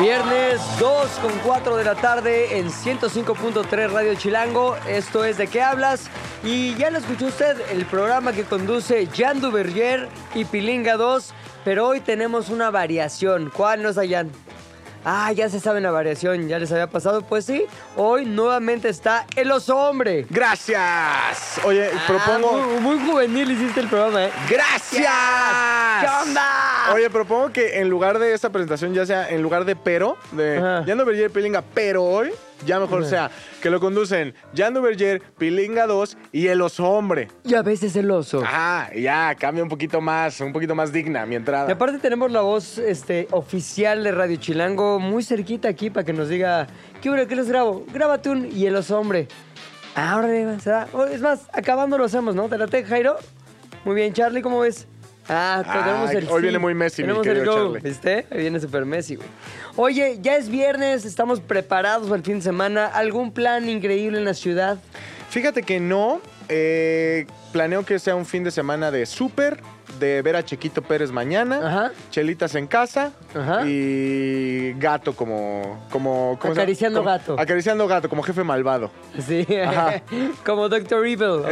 Viernes 2 con 4 de la tarde en 105.3 Radio Chilango. Esto es ¿De qué hablas? Y ya lo escuchó usted, el programa que conduce Jan Duverger y Pilinga 2. Pero hoy tenemos una variación. ¿Cuál no es Jan? Ah, ya se sabe la variación, ya les había pasado. Pues sí, hoy nuevamente está el oso hombre. Gracias. Oye, Ah, propongo. muy, muy juvenil hiciste el programa, ¿eh? Gracias. ¿Qué onda? Oye, propongo que en lugar de esta presentación ya sea en lugar de pero, de Ajá. Jan Duverger, Pilinga, pero hoy, ya mejor sea que lo conducen Jan Duverger, Pilinga 2 y el oso hombre. Y a veces el oso. Ajá, ya, cambia un poquito más, un poquito más digna mi Y entrada. aparte tenemos la voz este, oficial de Radio Chilango muy cerquita aquí para que nos diga, ¿qué hora que les grabo? Grábate un y el oso hombre. Ahora es más, acabando lo hacemos, ¿no? ¿Te la te, Jairo? Muy bien, Charlie, ¿cómo ves? Ah, Ah, tenemos el hoy sí. viene muy Messi, mi Tenemos el querido go, Charlie. ¿viste? Hoy viene super Messi, güey. Oye, ya es viernes, estamos preparados para el fin de semana. ¿Algún plan increíble en la ciudad? Fíjate que no, eh, planeo que sea un fin de semana de súper, de ver a Chequito Pérez mañana, Ajá. chelitas en casa Ajá. y gato como... como. Acariciando Como- gato. Acariciando gato, como jefe malvado. Sí, Ajá. como Doctor Evil.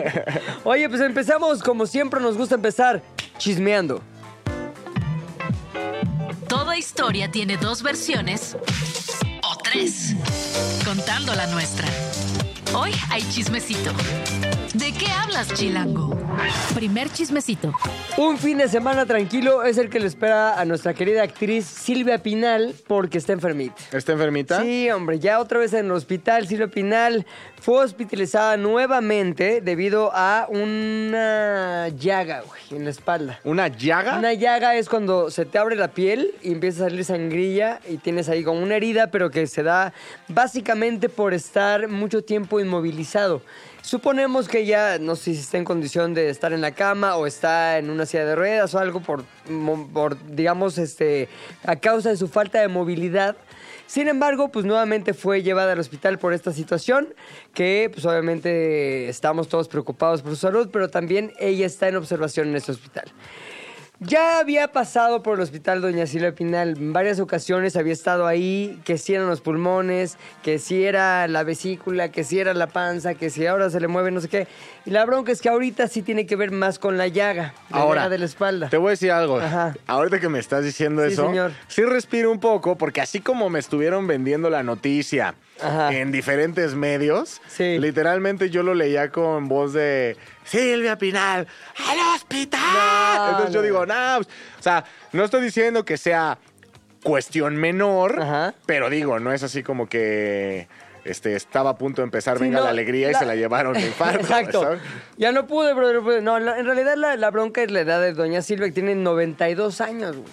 Oye, pues empezamos como siempre nos gusta empezar, chismeando. Toda historia tiene dos versiones o tres, contando la nuestra. Hoy hay chismecito. ¿De qué hablas, Chilango? Primer chismecito. Un fin de semana tranquilo es el que le espera a nuestra querida actriz Silvia Pinal porque está enfermita. ¿Está enfermita? Sí, hombre, ya otra vez en el hospital, Silvia Pinal fue hospitalizada nuevamente debido a una llaga, güey, en la espalda. ¿Una llaga? Una llaga es cuando se te abre la piel y empieza a salir sangrilla y tienes ahí como una herida, pero que se da básicamente por estar mucho tiempo inmovilizado. Suponemos que ya, no sé si está en condición de estar en la cama o está en una silla de ruedas o algo por, por digamos, este, a causa de su falta de movilidad. Sin embargo, pues nuevamente fue llevada al hospital por esta situación, que pues obviamente estamos todos preocupados por su salud, pero también ella está en observación en este hospital. Ya había pasado por el hospital Doña Silvia Pinal en varias ocasiones, había estado ahí, que si eran los pulmones, que si era la vesícula, que si era la panza, que si ahora se le mueve no sé qué. Y la bronca es que ahorita sí tiene que ver más con la llaga, la Ahora, llaga de la espalda. Te voy a decir algo. Ajá. Ahorita que me estás diciendo Sí, eso, señor. sí respiro un poco, porque así como me estuvieron vendiendo la noticia Ajá. en diferentes medios, Sí. literalmente yo lo leía con voz de Silvia Pinal, al hospital. No, Entonces yo digo, no, pues, o sea, no estoy diciendo que sea cuestión menor, Ajá. pero digo, no es así como que este, estaba a punto de empezar Sí, Venga no, la Alegría y se la llevaron de infarto. Exacto. ¿sabes? Ya no pude, brother. no en realidad la, la bronca es la edad de Doña Silvia, que tiene 92 años, güey.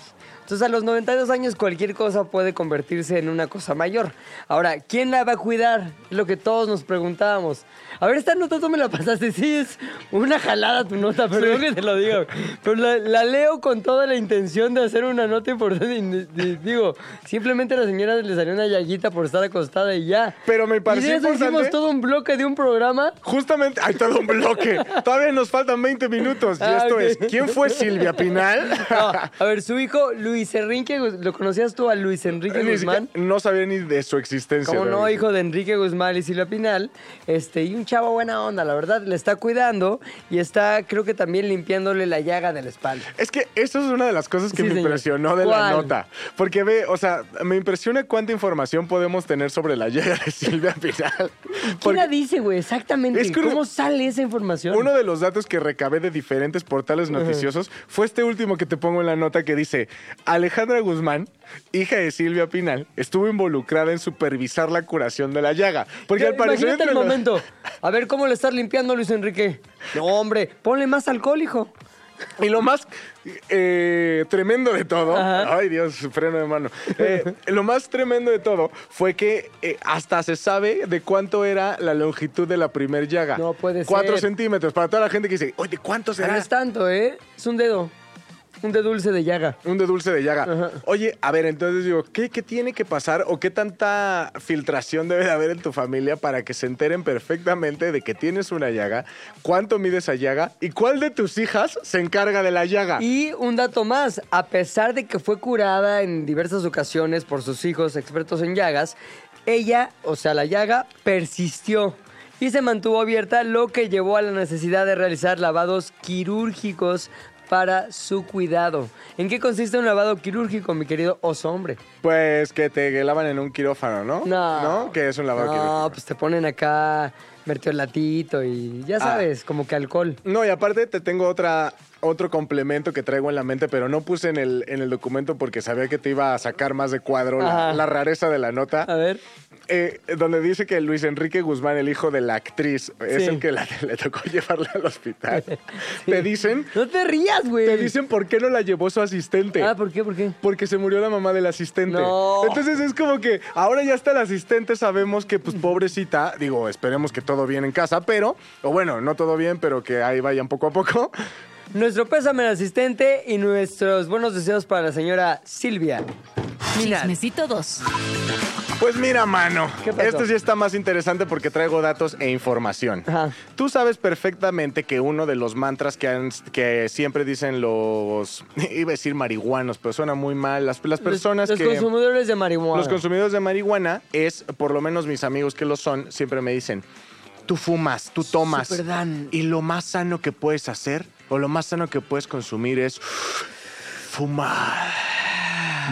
Entonces, a los 92 años cualquier cosa puede convertirse en una cosa mayor. Ahora, ¿quién la va a cuidar? Es lo que todos nos preguntábamos. A ver, esta nota tú me la pasaste. Sí, es una jalada tu nota, perdón que te lo digo. Pero la, la leo con toda la intención de hacer una nota importante. y digo, simplemente a la señora le salió una llaguita por estar acostada y ya. Pero me Y pareció de eso hicimos todo un bloque de un programa Justamente, hay todo un bloque. Todavía nos faltan 20 minutos. Y Ah, esto es, ¿quién fue Silvia Pinal? No, a ver, su hijo Luis Enrique, Guz- ¿lo conocías tú a Luis Enrique Ni Guzmán? no sabía ni de su existencia. ¿Cómo no, hijo de Enrique Guzmán y Silvia Pinal? Este, y un chavo buena onda, la verdad, le está cuidando y está, creo que también limpiándole la llaga de la espalda. Es que eso es una de las cosas que Sí, me señor. impresionó de la nota. Porque ve, o sea, me impresiona cuánta información podemos tener sobre la llega de Silvia Pinal. ¿Quién Porque la dice, güey? Exactamente. Es que- ¿Cómo sale esa información? uno de los datos que recabé de diferentes portales noticiosos fue este último que te pongo en la nota que dice, Alejandra Guzmán, hija de Silvia Pinal, estuvo involucrada en supervisar la curación de la llaga. Porque al parecer... Imagínate el los- momento. A ver, ¿cómo le estás limpiando, Luis Enrique? No, hombre, ponle más alcohol, hijo. Y lo más eh, tremendo de todo, Ajá. ay Dios, freno de mano. Eh, lo más tremendo de todo fue que eh, hasta se sabe de cuánto era la longitud de la primer llaga. No puede Cuatro ser. centímetros. Para toda la gente que dice, oye, ¿cuánto No será? es tanto, ¿eh? Es un dedo. Un de dulce de llaga. Un de dulce de llaga. Ajá. Oye, a ver, entonces digo, ¿qué, ¿qué tiene que pasar o qué tanta filtración debe de haber en tu familia para que se enteren perfectamente de que tienes una llaga, cuánto mide esa llaga y cuál de tus hijas se encarga de la llaga? Y un dato más, a pesar de que fue curada en diversas ocasiones por sus hijos expertos en llagas, ella, o sea, la llaga, persistió y se mantuvo abierta, lo que llevó a la necesidad de realizar lavados quirúrgicos para su cuidado. ¿En qué consiste un lavado quirúrgico, mi querido oso hombre? Pues que te lavan en un quirófano, ¿no? No. ¿No? Que es un lavado No, quirúrgico. pues te ponen acá mertiolatito y ya Ah. sabes, como que alcohol. No, y aparte te tengo otra, otro complemento que traigo en la mente, pero no puse en el, en el documento porque sabía que te iba a sacar más de cuadro la rareza de la nota. A ver. Eh, donde dice que Luis Enrique Guzmán, el hijo de la actriz, es Sí. el que la- le tocó llevarla al hospital. Te dicen, No te rías, güey. te dicen por qué no la llevó su asistente. Ah, ¿por qué? ¿Por qué? Porque se murió la mamá del asistente. No. Entonces es como que ahora ya está el asistente, sabemos que pues pobrecita, digo, esperemos que todo bien en casa, pero, o bueno, no todo bien, pero que ahí vayan poco a poco. Nuestro pésame al asistente y nuestros buenos deseos para la señora Silvia. Minal. Chismecito 2. Pues mira, mano, ¿Qué pasó? este sí está más interesante porque traigo datos e información. Ajá. Tú sabes perfectamente que uno de los mantras que, han- que siempre dicen los, iba a decir marihuanos, pero suena muy mal, las, las personas los, que... los consumidores de marihuana. Los consumidores de marihuana es, por lo menos mis amigos que lo son, siempre me dicen, tú fumas, tú tomas. Y lo más sano que puedes hacer, o lo más sano que puedes consumir es fumar.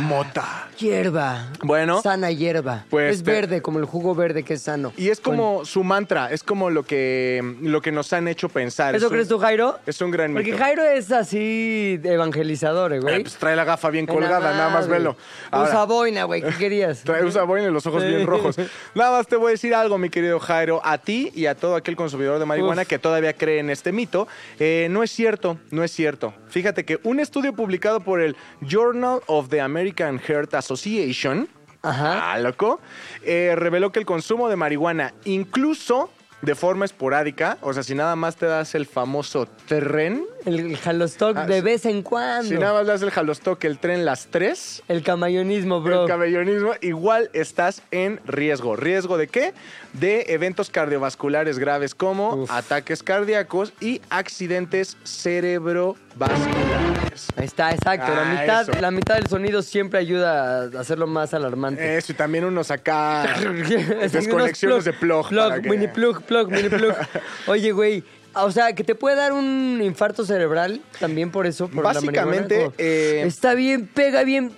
Mota. Hierba. Bueno. Sana hierba. Pues es te- verde, como el jugo verde que es sano. Y es como su mantra, es como lo que, lo que nos han hecho pensar. ¿Eso Es un- crees tú, Jairo? Es un gran Porque mito. Jairo es así evangelizador, eh, Eh, güey. pues trae la gafa bien colgada, nada más güey. velo. Ahora, Usa boina, güey. ¿Qué querías? Trae usa boina y los ojos bien rojos. Nada más te voy a decir algo, mi querido Jairo, a ti y a todo aquel consumidor de marihuana Uf. que todavía cree en este mito. Eh, no es cierto, no es cierto. Fíjate que un estudio publicado por el Journal of the American Heart Association, Ajá. ah, loco, eh, reveló que el consumo de marihuana, incluso de forma esporádica, o sea, si nada más te das el famoso tren, El, jalostock Ah, de vez en cuando. si nada más le das el jalostoque, el tren las tres, El camayonismo, bro. el cabellonismo, igual estás en riesgo. ¿Riesgo de qué? De eventos cardiovasculares graves como Uf. ataques cardíacos y accidentes cerebrovasculares. Ahí está, exacto. la, Ah, mitad, eso. la mitad del sonido siempre ayuda a hacerlo más alarmante. Eso, y también unos acá Unos desconexiones de plug. Plug, que- mini plug, plug, mini plug. Oye, güey, o sea, que te puede dar un infarto cerebral también por eso, por Básicamente, la eh, Está bien, pega bien.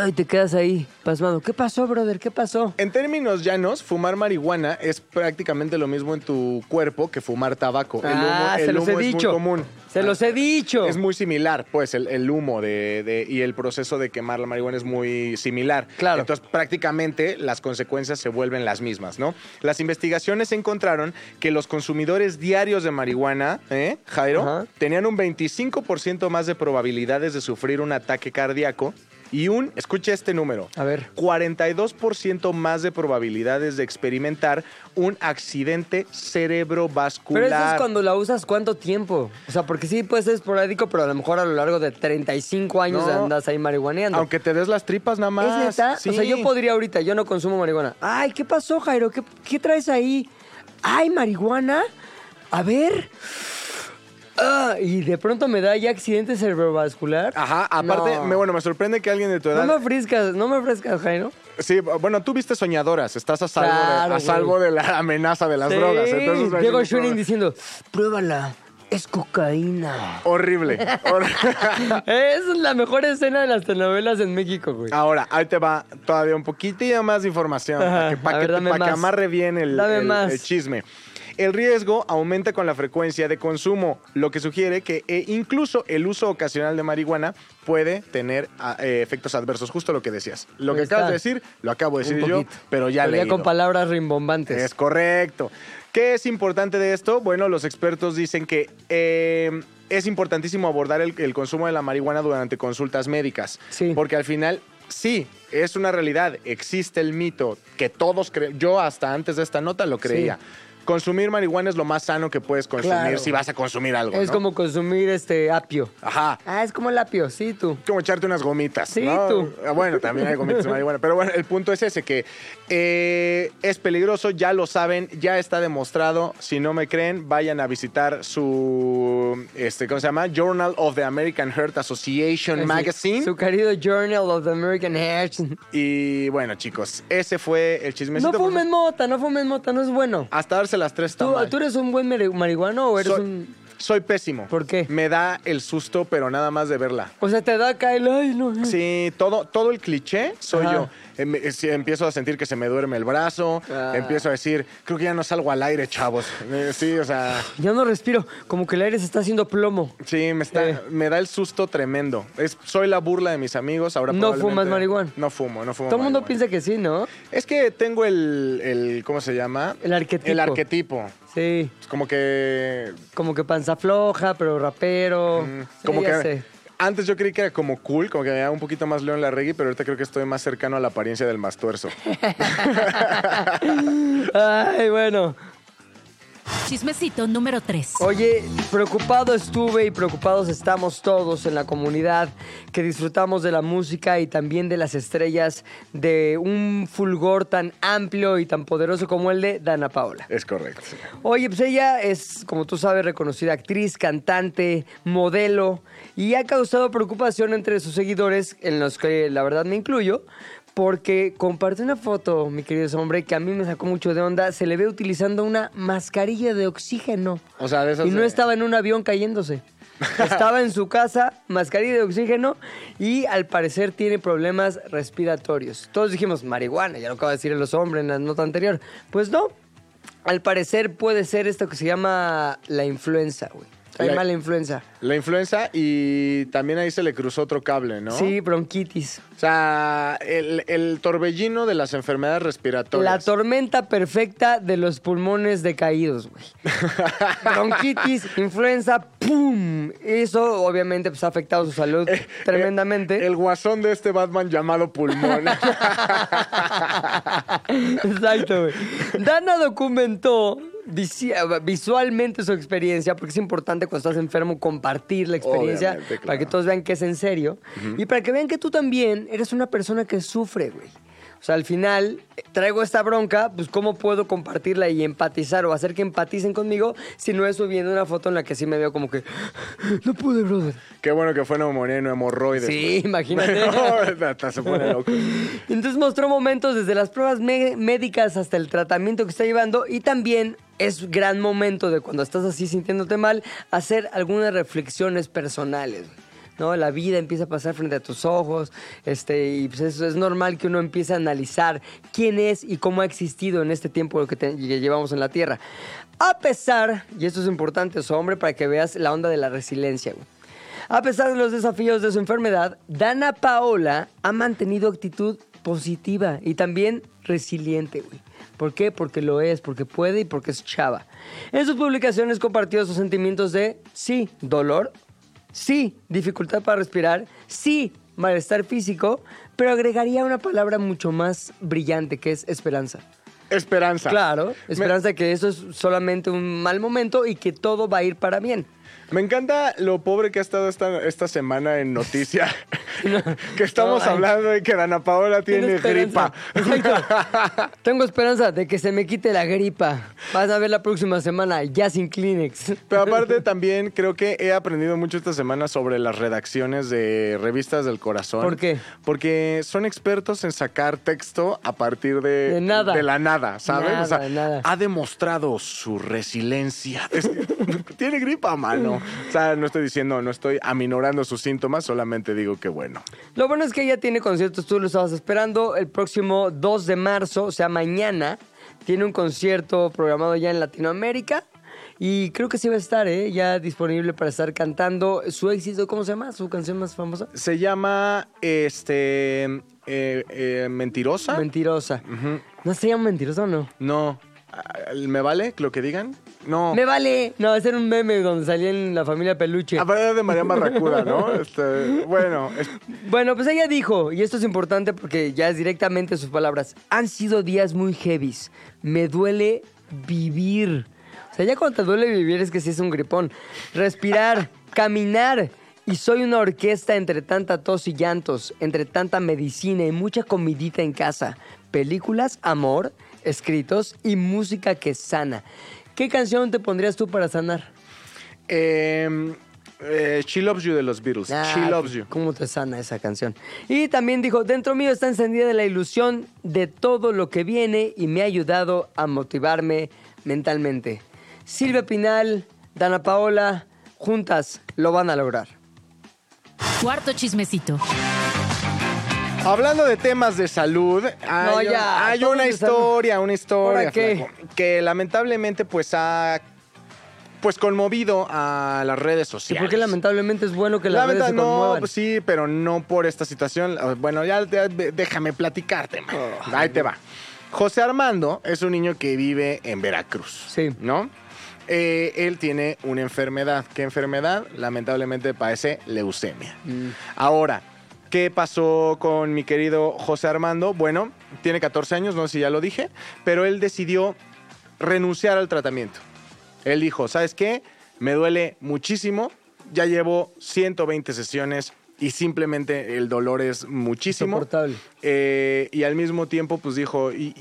Ay, te quedas ahí, pasmado. ¿Qué pasó, brother? ¿Qué pasó? En términos llanos, fumar marihuana es prácticamente lo mismo en tu cuerpo que fumar tabaco. El humo, ah, el se los he humo es dicho. muy común. Se los he dicho. Es muy similar, pues, el, el humo de, de- y el proceso de quemar la marihuana es muy similar. Claro. Entonces, prácticamente las consecuencias se vuelven las mismas, ¿no? Las investigaciones encontraron que los consumidores diarios de marihuana, ¿eh, Jairo? Ajá. Tenían un 25% más de probabilidades de sufrir un ataque cardíaco y un, escuche este número, A ver. 42% más de probabilidades de experimentar un accidente cerebrovascular. Pero eso es cuando la usas cuánto tiempo. O sea, porque sí puede ser esporádico, pero a lo mejor a lo largo de 35 años No. andas ahí marihuaneando. Aunque te des las tripas nada más. ¿Es neta? Sí. O sea, yo podría ahorita, yo no consumo marihuana. Ay, ¿qué pasó, Jairo? ¿Qué, qué traes ahí? Ay, marihuana. A ver. Ah, y de pronto me da ya accidente cerebrovascular. Ajá, aparte, No. me, bueno, me sorprende que alguien de tu No edad... me ofrezcas, no me ofrezcas, Jairo. Sí, bueno, tú viste soñadoras, estás a salvo, Claro, de, a salvo de la amenaza de las Sí, drogas. Entonces, no Diego problema. diciendo, pruébala, es cocaína. Horrible. hor- es la mejor escena de las telenovelas en México, güey. Ahora, ahí te va todavía un poquitito más de información Ajá, para que, para que, para amarre bien el, el chisme. El riesgo aumenta con la frecuencia de consumo, lo que sugiere que eh, incluso el uso ocasional de marihuana puede tener ah, eh, efectos adversos, justo lo que decías. Lo que acabas de decir, lo acabo de decir yo, pero ya leído. con palabras rimbombantes. Es correcto. ¿Qué es importante de esto? Bueno, los expertos dicen que eh, es importantísimo abordar el, el consumo de la marihuana durante consultas médicas. Sí. Porque al final, sí, es una realidad. Existe el mito que todos creen. Yo hasta antes de esta nota lo creía. Consumir marihuana es lo más sano que puedes consumir Claro. si vas a consumir algo. Es ¿no? como consumir este apio. Ajá. Ah, es como el apio, sí, tú. como echarte unas gomitas. Sí, ¿no? tú. Ah, Bueno, también hay gomitas de marihuana. Pero bueno, el punto es ese, que eh, es peligroso, ya lo saben, ya está demostrado. Si no me creen, vayan a visitar su, este, ¿cómo se llama? Journal of the American Heart Association Magazine. Su querido Journal of the American Heart. Y bueno, chicos, ese fue el chismecito. No fumen mota, no fumen mota, no es bueno. Hasta darse las tres está ¿Tú, tú eres un buen mari- marihuano o eres soy, un...? Soy pésimo. ¿Por qué? Me da el susto, pero nada más de verla. O sea, te da acá el... Ay, no. Sí, todo, todo el cliché soy Ajá. yo. Em- eh, empiezo a sentir que se me duerme el brazo. Ah. Empiezo a decir, creo que ya no salgo al aire, chavos. Eh, sí, o sea, Ya no respiro, como que el aire se está haciendo plomo. sí, me, está, Eh. me da el susto tremendo. Es, soy la burla de mis amigos. Ahora No probablemente- fumas marihuana. No fumo, no fumo Todo el mundo marihuana. piensa que sí, ¿no? Es que tengo el, el- ¿cómo se llama? El arquetipo. El arquetipo. Sí, Es como que... como que panza floja, pero rapero. mm, como que... sé. Antes yo creí que era como cool, como que me daba un poquito más León Larregui, pero ahorita creo que estoy más cercano a la apariencia del mastuerzo. Ay, bueno. Chismecito número 3. Oye, preocupado estuve y preocupados estamos todos en la comunidad que disfrutamos de la música y también de las estrellas de un fulgor tan amplio y tan poderoso como el de Dana Paola. es correcto. Oye, pues ella es, como tú sabes, reconocida actriz, cantante, modelo y ha causado preocupación entre sus seguidores, en los que la verdad me incluyo, porque compartió una foto, mi querido hombre, que a mí me sacó mucho de onda. Se le ve utilizando una mascarilla de oxígeno. O sea, de esas Y no de- estaba en un avión cayéndose. Estaba en su casa, mascarilla de oxígeno y al parecer tiene problemas respiratorios. Todos dijimos, marihuana, ya lo acaba de decir los hombres en la nota anterior. Pues no, al parecer puede ser esto que se llama la influenza, güey. Trae La- mala influenza. La influenza y también ahí se le cruzó otro cable, ¿no? Sí, bronquitis. O sea, el, el torbellino de las enfermedades La respiratorias. tormenta perfecta de los pulmones decaídos, güey. Bronquitis, influenza, ¡pum! Eso obviamente pues, ha afectado su salud tremendamente. el guasón de este Batman llamado Pulmón. Exacto, güey. Dana documentó visualmente su experiencia, porque es importante cuando estás enfermo compartir la experiencia claro. para que todos vean que es en serio y para que vean que tú también eres una persona que sufre, güey. O sea, al final eh, traigo esta bronca, pues cómo puedo compartirla y empatizar o hacer que empaticen conmigo si no es subiendo una foto en la que sí me veo como que no pude, brother. Qué bueno que fue neumonía y no hemorroides. Sí, imagínate. No, hasta se pone loco. Entonces mostró momentos desde las pruebas médicas hasta el tratamiento que está llevando y también es gran momento de cuando estás así sintiéndote mal hacer algunas reflexiones personales. ¿No? La vida empieza a pasar frente a tus ojos este, y pues es normal que uno empiece a analizar quién es y cómo ha existido en este tiempo que, que llevamos en la Tierra. A pesar, y esto es importante, hombre, para que veas la onda de la resiliencia, güey. A pesar de los desafíos de su enfermedad, Dana Paola ha mantenido actitud positiva y también resiliente, güey. ¿Por qué? Porque lo es, porque puede y porque es chava. En sus publicaciones compartió sus sentimientos de, sí, dolor, sí, dificultad para respirar, sí, malestar físico, pero agregaría una palabra mucho más brillante que es esperanza. Esperanza. Claro, Me- esperanza de que eso es solamente un mal momento y que todo va a ir para bien. Me encanta lo pobre que ha estado esta, esta semana en noticia. que estamos No, hablando de que Dana Paola tiene gripa. Exacto. Tengo esperanza de que se me quite la gripa. Vas a ver la próxima semana ya sin Kleenex. Pero aparte también creo que he aprendido mucho esta semana sobre las redacciones de revistas del corazón. ¿Por qué? Porque son expertos en sacar texto a partir de, De nada. de la nada, ¿sabes? Nada, o sea, nada. ha demostrado su resiliencia. Tiene gripa, mano. O sea, no estoy diciendo, no estoy aminorando sus síntomas, solamente digo que bueno. Lo bueno es que ella tiene conciertos, tú lo estabas esperando, el próximo 2 de marzo, o sea, mañana, tiene un concierto programado ya en Latinoamérica. Y creo que sí va a estar, ¿eh? Ya disponible para estar cantando su éxito. ¿Cómo se llama? ¿Su canción más famosa? Se llama, este, eh, eh, Mentirosa. Mentirosa. ¿No se llama Mentirosa o no? no. ¿Me vale lo que digan? No. Me vale. No, ese era un meme donde salía en la familia Peluche. A ver, de María Barracuda, ¿no? Este, bueno, es- Bueno, pues ella dijo, y esto es importante porque ya es directamente sus palabras, han sido días muy heavies, me duele vivir. O sea, ya cuando te duele vivir es que sí es un gripón. Respirar, caminar. Y soy una orquesta entre tanta tos y llantos, entre tanta medicina y mucha comidita en casa. Películas, amor, escritos y música que sana. ¿Qué canción te pondrías tú para sanar? eh, eh, She Loves You de los Beatles. Ah, She Loves You. ¿Cómo te sana esa canción? Y también dijo, dentro mío está encendida la ilusión de todo lo que viene y me ha ayudado a motivarme mentalmente. Silvia Pinal, Dana Paola, juntas lo van a lograr. Cuarto chismecito. Hablando de temas de salud, hay, No, ya, hay todos una historia, una historia ¿Ahora qué? flaco, que lamentablemente pues ha pues conmovido a las redes sociales. porque lamentablemente es bueno que las Lamenta- redes se no, conmuevan. pues sí, pero no por esta situación. Bueno, ya, ya déjame platicarte, man. Oh. Ahí te va. José Armando es un niño que vive en Veracruz. Sí. ¿No? Eh, él tiene una enfermedad. ¿Qué enfermedad? Lamentablemente padece leucemia. Mm. Ahora, ¿qué pasó con mi querido José Armando? Bueno, tiene 14 años, no sé si ya lo dije, pero él decidió renunciar al tratamiento. Él dijo, ¿sabes qué? Me duele muchísimo, ya llevo 120 sesiones y simplemente el dolor es muchísimo. Eh, y al mismo tiempo, pues dijo, y,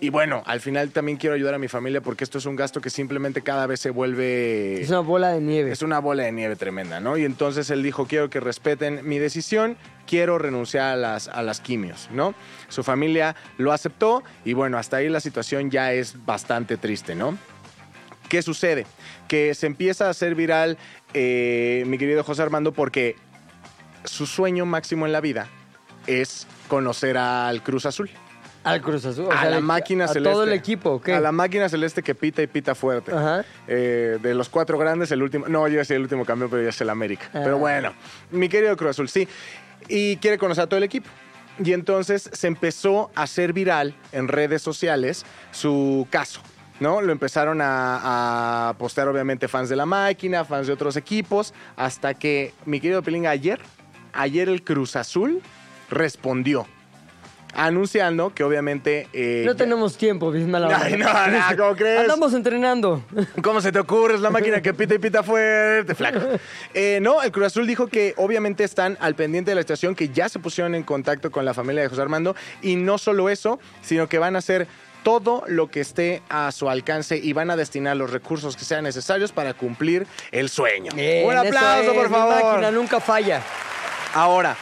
y- bueno, al final también quiero ayudar a mi familia porque esto es un gasto que simplemente cada vez se vuelve... Es una bola de nieve. Es una bola de nieve tremenda, ¿no? Y entonces él dijo, quiero que respeten mi decisión, quiero renunciar a las, a las quimios, ¿no? Su familia lo aceptó y bueno, hasta ahí la situación ya es bastante triste, ¿no? ¿Qué sucede? Que se empieza a hacer viral eh, mi querido José Armando porque su sueño máximo en la vida es conocer al Cruz Azul. Al Cruz Azul. o a sea, la máquina a celeste. todo el equipo, ¿o ¿qué? A la máquina celeste que pita y pita fuerte. Ajá. Eh, de los cuatro grandes, el último. No, yo soy el último campeón, pero ya es el América. Ah. Pero bueno, mi querido Cruz Azul, sí. Y quiere conocer a todo el equipo. Y entonces se empezó a hacer viral en redes sociales su caso. ¿No? Lo empezaron a, a postear, obviamente, fans de la máquina, fans de otros equipos, hasta que mi querido Pelinga ayer, ayer el Cruz Azul respondió, anunciando que obviamente. eh, No tenemos tiempo, bien mala onda. Ay, no, no, ¿cómo crees? Andamos entrenando. ¿Cómo se te ocurre? Es la máquina que pita y pita fuerte, flaco. Eh, no, el Cruz Azul dijo que obviamente están al pendiente de la situación, que ya se pusieron en contacto con la familia de José Armando. Y no solo eso, sino que van a hacer todo lo que esté a su alcance y van a destinar los recursos que sean necesarios para cumplir el sueño. Bien, Un aplauso, es, por favor. máquina nunca falla. Ahora,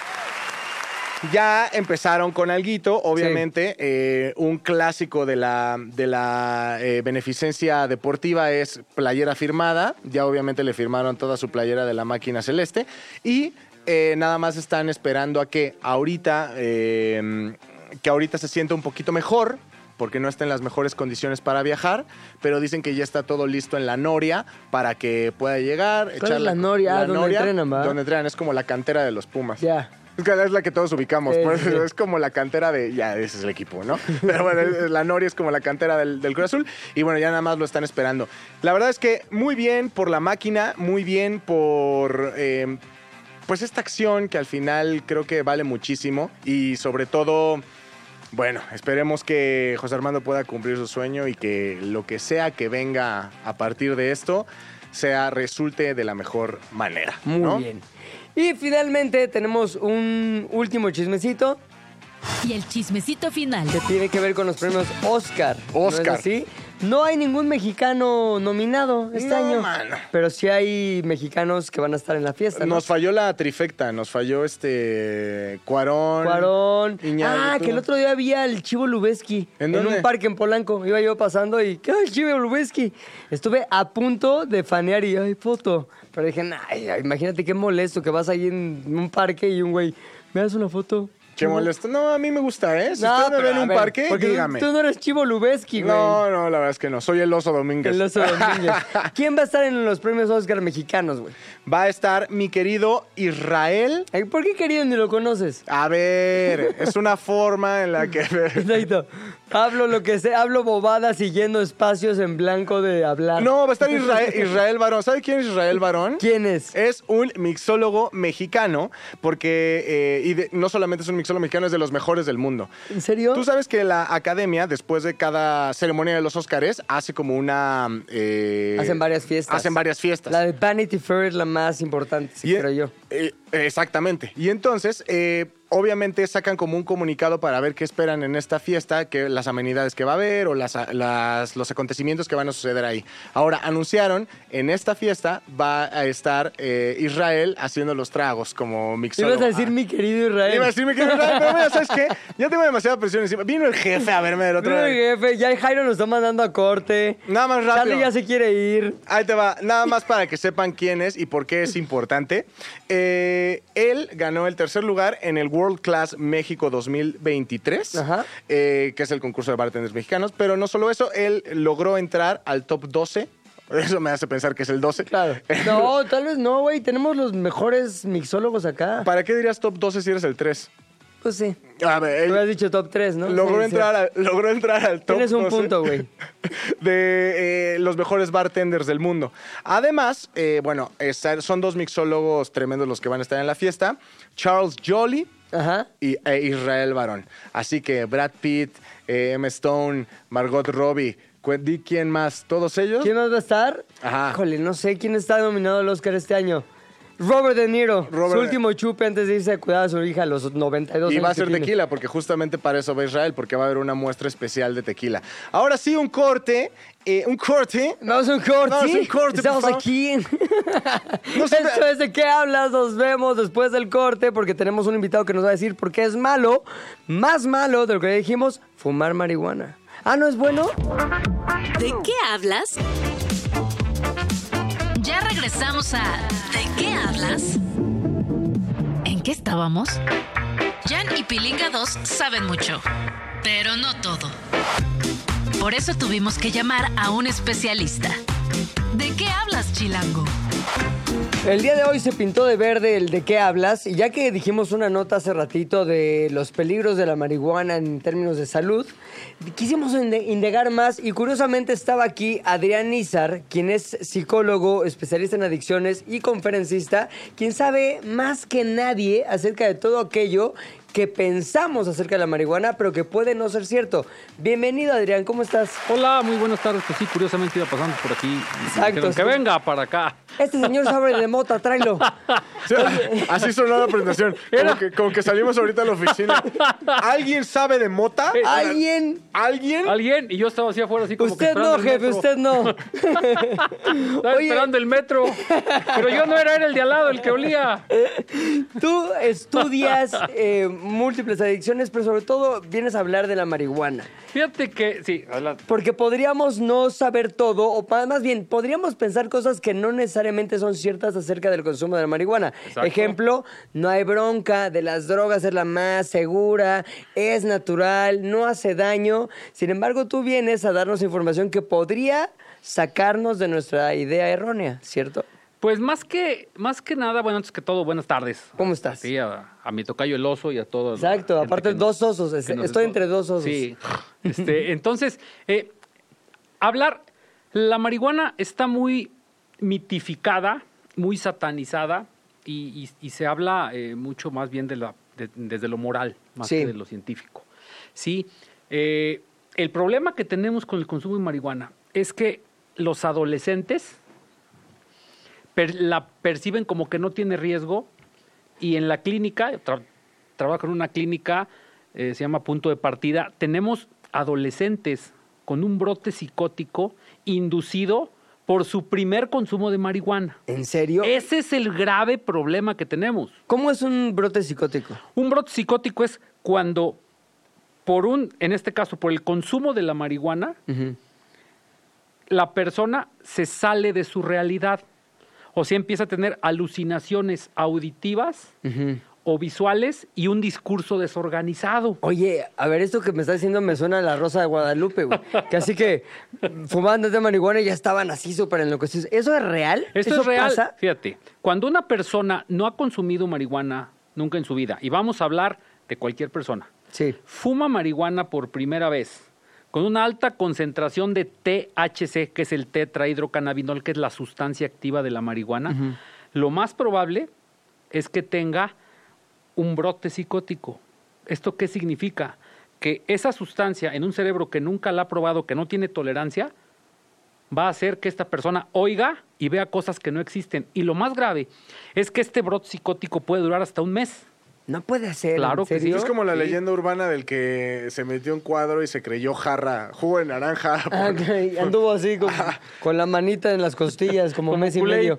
ya empezaron con Alguito, obviamente, eh, un clásico de la, de la eh, beneficencia deportiva es playera firmada, ya obviamente le firmaron toda su playera de la máquina celeste y eh, nada más están esperando a que ahorita, eh, que ahorita se sienta un poquito mejor, porque no está en las mejores condiciones para viajar, pero dicen que ya está todo listo en la Noria para que pueda llegar. ¿Cuál es la Noria? Ah, donde entrenan, ¿va? Donde entrenan, es como la cantera de los Pumas. Ya. Es que es la que todos ubicamos, Sí, pues, sí. es como la cantera de, ya, ese es el equipo, ¿no? Pero bueno, la Noria es como la cantera del, del Cruz Azul y bueno, ya nada más lo están esperando. La verdad es que muy bien por la máquina, muy bien por, eh, pues esta acción que al final creo que vale muchísimo y sobre todo, bueno, esperemos que José Armando pueda cumplir su sueño y que lo que sea que venga a partir de esto sea, resulte de la mejor manera. Muy ¿no? bien. Y finalmente tenemos un último chismecito Y el chismecito final. que tiene que ver con los premios Oscar. ¿No es Oscar. así? No hay ningún mexicano nominado este No, año. mano. Pero sí hay mexicanos que van a estar en la fiesta. ¿no? Nos falló la trifecta, nos falló este Cuarón. Cuarón. Iñárritu. Ah, que el otro día había al Chivo Lubeski. ¿En un parque en Polanco. Iba yo pasando y, ¿qué el Chivo Lubeski? Estuve a punto de fanear y, ay, foto. Pero dije, ay, imagínate qué molesto que vas ahí en un parque y un güey, ¿me das una foto? ¿Qué molesto? No, a mí me gusta, ¿eh? Si No, ustedes me pero ven a un ver, parque, porque dígame. Tú no eres Chivo Lubeski, güey. No, no, la verdad es que no. Soy el oso Domínguez. El oso Domínguez. ¿Quién va a estar en los premios Oscar mexicanos, güey? Va a estar mi querido Israel. Ay, ¿Por qué querido ni lo conoces? A ver, es una forma en la que... Exacto. Hablo lo que sé, hablo bobadas siguiendo espacios en blanco de hablar. No, va a estar Israel, Israel Barón. ¿Sabe quién es Israel Barón? ¿Quién es? Es un mixólogo mexicano, porque eh, y de- no solamente es un mixólogo mexicano, es de los mejores del mundo. ¿En serio? Tú sabes que la academia, después de cada ceremonia de los Óscares, hace como una... eh, Hacen varias fiestas. Hacen varias fiestas. La de Vanity Fair es la más importante, sí, creo yo. eh, exactamente. Y entonces, eh, obviamente sacan como un comunicado para ver qué esperan en esta fiesta, que las amenidades que va a haber o las, las- los acontecimientos que van a suceder ahí. Ahora, anunciaron, en esta fiesta va a estar eh, Israel haciendo los tragos como mixólogo. Ibas a decir Ah. mi querido Israel. Iba a decir mi querido Israel, pero mira, ¿sabes qué? Ya tengo demasiada presión encima. Vino el jefe a verme del otro Mira, lado. jefe, ya el Jairo nos está mandando a corte. Nada más rápido. Charlie ya se quiere ir. Ahí te va, nada más para que sepan quién es y por qué es importante. Eh, él ganó el tercer lugar en el World Class México 2023, Ajá. eh, que es el concurso de bartenders mexicanos, pero no solo eso, él logró entrar al top 12. Eso me hace pensar que es el 12. Claro. No, tal vez no, güey. Tenemos los mejores mixólogos acá. ¿Para qué dirías top 12 si eres el 3? Pues sí. A ver, Tú habías dicho top 3, ¿no? logró, Sí, sí. entrar al, logró entrar al top Tienes un 12 punto, güey. de eh, los mejores bartenders del mundo. Además, eh, bueno, son dos mixólogos tremendos los que van a estar en la fiesta. Charles Jolly Ajá. y e Israel Barón. Así que Brad Pitt, eh, Emma Stone, Margot Robbie, di quién más, todos ellos. ¿Quién más va a estar? Ajá. Híjole, no sé quién está nominado al Oscar este año. Robert De Niro. Robert su De- último chupe antes de irse a cuidar a su hija a los 92 Y años. va a ser tequila, porque justamente para eso va Israel, porque va a haber una muestra especial de tequila. Ahora sí, un corte. eh, un corte. Vamos a un corte. Vamos a un corte, Estamos por favor. aquí. No sé- Esto es de qué hablas. Nos vemos después del corte porque tenemos un invitado que nos va a decir por qué es malo, más malo de lo que dijimos, fumar marihuana. Ah, ¿no es bueno? ¿De qué hablas? Ya regresamos a ¿De qué hablas? ¿En qué estábamos? Jan y Pilinga 2 saben mucho, pero no todo. Por eso tuvimos que llamar a un especialista. ¿De qué hablas, Chilango? El día de hoy se pintó de verde el de qué hablas, y ya que dijimos una nota hace ratito de los peligros de la marihuana en términos de salud, quisimos indagar más y curiosamente estaba aquí Adrián Nizar, quien es psicólogo, especialista en adicciones y conferencista, quien sabe más que nadie acerca de todo aquello que pensamos acerca de la marihuana, pero que puede no ser cierto. Bienvenido Adrián, ¿cómo estás? Hola, muy buenas tardes. Pues sí, curiosamente iba pasando por aquí. Exacto, dijeron. Que venga para acá. Este señor sabe de mota, tráelo. Sí, así sonó la presentación. Como que, como que salimos ahorita a la oficina. ¿Alguien sabe de mota? Eh, ¿Alguien? ¿Alguien? Alguien, y yo estaba así afuera, así como que Usted no, jefe, metro. usted no. Estaba Oye. esperando el metro. Pero yo no era, era el de al lado, el que olía. Tú estudias eh, múltiples adicciones, pero sobre todo vienes a hablar de la marihuana. Fíjate que, sí, adelante. Porque podríamos no saber todo, o más bien, podríamos pensar cosas que no necesariamente son ciertas acerca del consumo de la marihuana. Exacto. Ejemplo, no hay bronca, de las drogas es la más segura, es natural, no hace daño. Sin embargo, tú vienes a darnos información que podría sacarnos de nuestra idea errónea, ¿cierto? Pues más que, más que nada, bueno, antes que todo, buenas tardes. ¿Cómo estás? Sí, a, a mi tocayo el oso y a todos. Exacto, aparte dos osos, es- estoy entre dos osos. Sí. Este, entonces, eh, hablar, la marihuana está muy mitificada, muy satanizada y, y- y se habla eh, mucho más bien de la, de- desde lo moral, más Sí. que de lo científico. Sí, eh, el problema que tenemos con el consumo de marihuana es que los adolescentes per- la perciben como que no tiene riesgo y en la clínica, tra- trabajo en una clínica, eh, se llama Punto de Partida, tenemos adolescentes con un brote psicótico inducido por su primer consumo de marihuana. ¿En serio? Ese es el grave problema que tenemos. ¿Cómo es un brote psicótico? Un brote psicótico es cuando, por un, en este caso, por el consumo de la marihuana, la persona se sale de su realidad. O sea, empieza a tener alucinaciones auditivas o visuales y un discurso desorganizado. Oye, a ver, esto que me está diciendo me suena a la Rosa de Guadalupe, güey. Que así que fumando de marihuana y ya estaban así súper enloquecidos. ¿Eso es real? Esto es real. pasa? Fíjate, cuando una persona no ha consumido marihuana nunca en su vida, y vamos a hablar de cualquier persona, Sí. fuma marihuana por primera vez con una alta concentración de THC, que es el tetrahidrocannabinol, que es la sustancia activa de la marihuana, lo más probable es que tenga un brote psicótico. ¿Esto qué significa? Que esa sustancia en un cerebro que nunca la ha probado, que no tiene tolerancia, va a hacer que esta persona oiga y vea cosas que no existen. Y lo más grave es que este brote psicótico puede durar hasta un mes. No puede ser. Claro ¿en que sí. Es como la Sí. leyenda urbana del que se metió un cuadro y se creyó jarra, jugo de naranja. Ah, por-. Anduvo así con, con la manita en las costillas, como, Como mes y medio.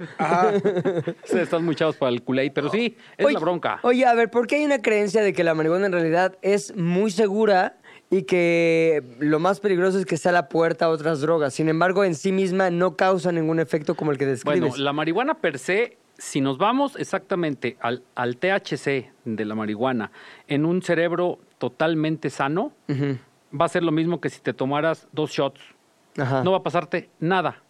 Ustedes están muy chavos para el culé, pero sí, es Oye, la bronca. Oye, a ver, ¿por qué hay una creencia de que la marihuana en realidad es muy segura y que lo más peligroso es que sea la puerta a otras drogas? Sin embargo, en sí misma no causa ningún efecto como el que describes. Bueno, la marihuana per se, si nos vamos exactamente al, al THC de la marihuana en un cerebro totalmente sano, va a ser lo mismo que si te tomaras dos shots. Ajá. No va a pasarte nada.